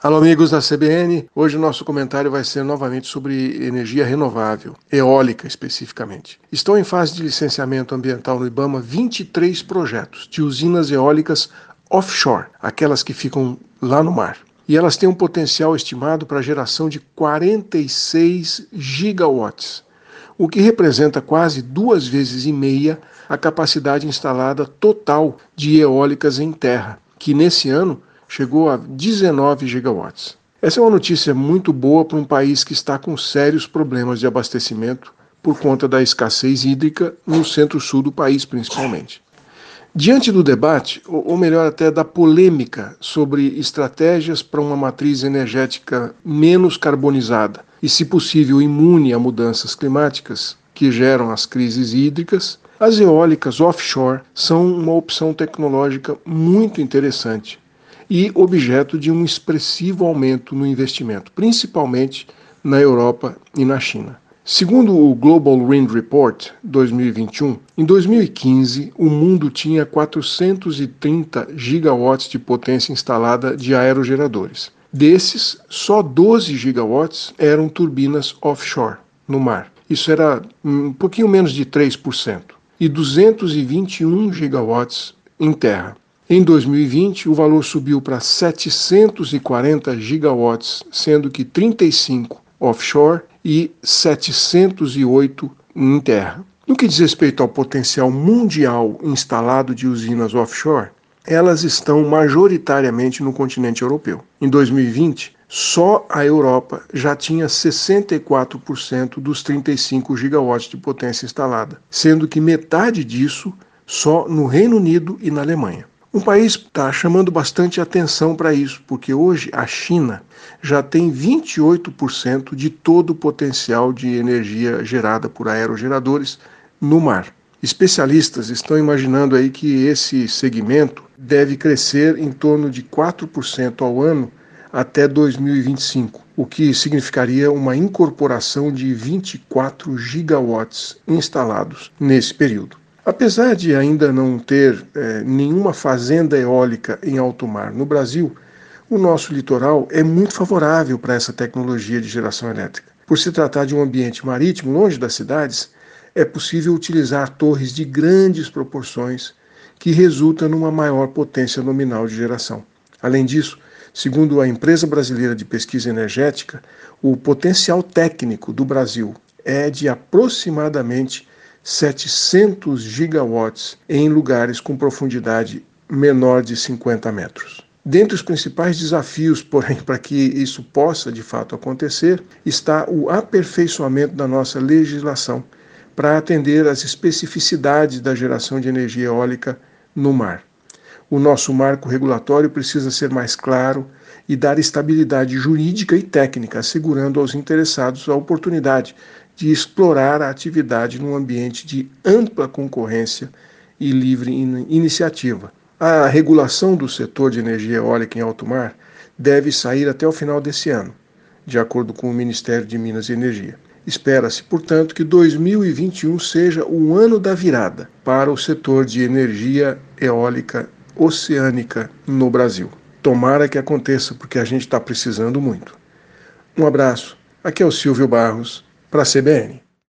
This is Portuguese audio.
Alô, amigos da CBN. Hoje o nosso comentário vai ser novamente sobre energia renovável, eólica especificamente. Estão em fase de licenciamento ambiental no Ibama 23 projetos de usinas eólicas offshore, aquelas que ficam lá no mar. E elas têm um potencial estimado para geração de 46 gigawatts, o que representa quase duas vezes e meia a capacidade instalada total de eólicas em terra, que nesse ano chegou a 19 gigawatts. Essa é uma notícia muito boa para um país que está com sérios problemas de abastecimento por conta da escassez hídrica no centro-sul do país, principalmente. Diante do debate, ou melhor até da polêmica sobre estratégias para uma matriz energética menos carbonizada e, se possível, imune a mudanças climáticas que geram as crises hídricas, as eólicas offshore são uma opção tecnológica muito interessante e objeto de um expressivo aumento no investimento, principalmente na Europa e na China. Segundo o Global Wind Report 2021, em 2015 o mundo tinha 430 gigawatts de potência instalada de aerogeradores. Desses, só 12 gigawatts eram turbinas offshore, no mar. Isso era um pouquinho menos de 3%. E 221 gigawatts em terra. Em 2020, o valor subiu para 740 gigawatts, sendo que 35 offshore e 708 em terra. No que diz respeito ao potencial mundial instalado de usinas offshore, elas estão majoritariamente no continente europeu. Em 2020, só a Europa já tinha 64% dos 35 gigawatts de potência instalada, sendo que metade disso só no Reino Unido e na Alemanha. Um país está chamando bastante atenção para isso, porque hoje a China já tem 28% de todo o potencial de energia gerada por aerogeradores no mar. Especialistas estão imaginando aí que esse segmento deve crescer em torno de 4% ao ano até 2025, o que significaria uma incorporação de 24 gigawatts instalados nesse período. Apesar de ainda não ter é, nenhuma fazenda eólica em alto mar no Brasil, o nosso litoral é muito favorável para essa tecnologia de geração elétrica. Por se tratar de um ambiente marítimo longe das cidades, é possível utilizar torres de grandes proporções que resultam numa maior potência nominal de geração. Além disso, segundo a Empresa Brasileira de Pesquisa Energética, o potencial técnico do Brasil é de aproximadamente 700 gigawatts em lugares com profundidade menor de 50 metros. Dentre os principais desafios, porém, para que isso possa de fato acontecer, está o aperfeiçoamento da nossa legislação para atender às especificidades da geração de energia eólica no mar. O nosso marco regulatório precisa ser mais claro e dar estabilidade jurídica e técnica, assegurando aos interessados a oportunidade de explorar a atividade num ambiente de ampla concorrência e livre iniciativa. A regulação do setor de energia eólica em alto mar deve sair até o final desse ano, de acordo com o Ministério de Minas e Energia. Espera-se, portanto, que 2021 seja o ano da virada para o setor de energia eólica oceânica no Brasil. Tomara que aconteça, porque a gente está precisando muito. Um abraço. Aqui é o Silvio Barros para a CBN.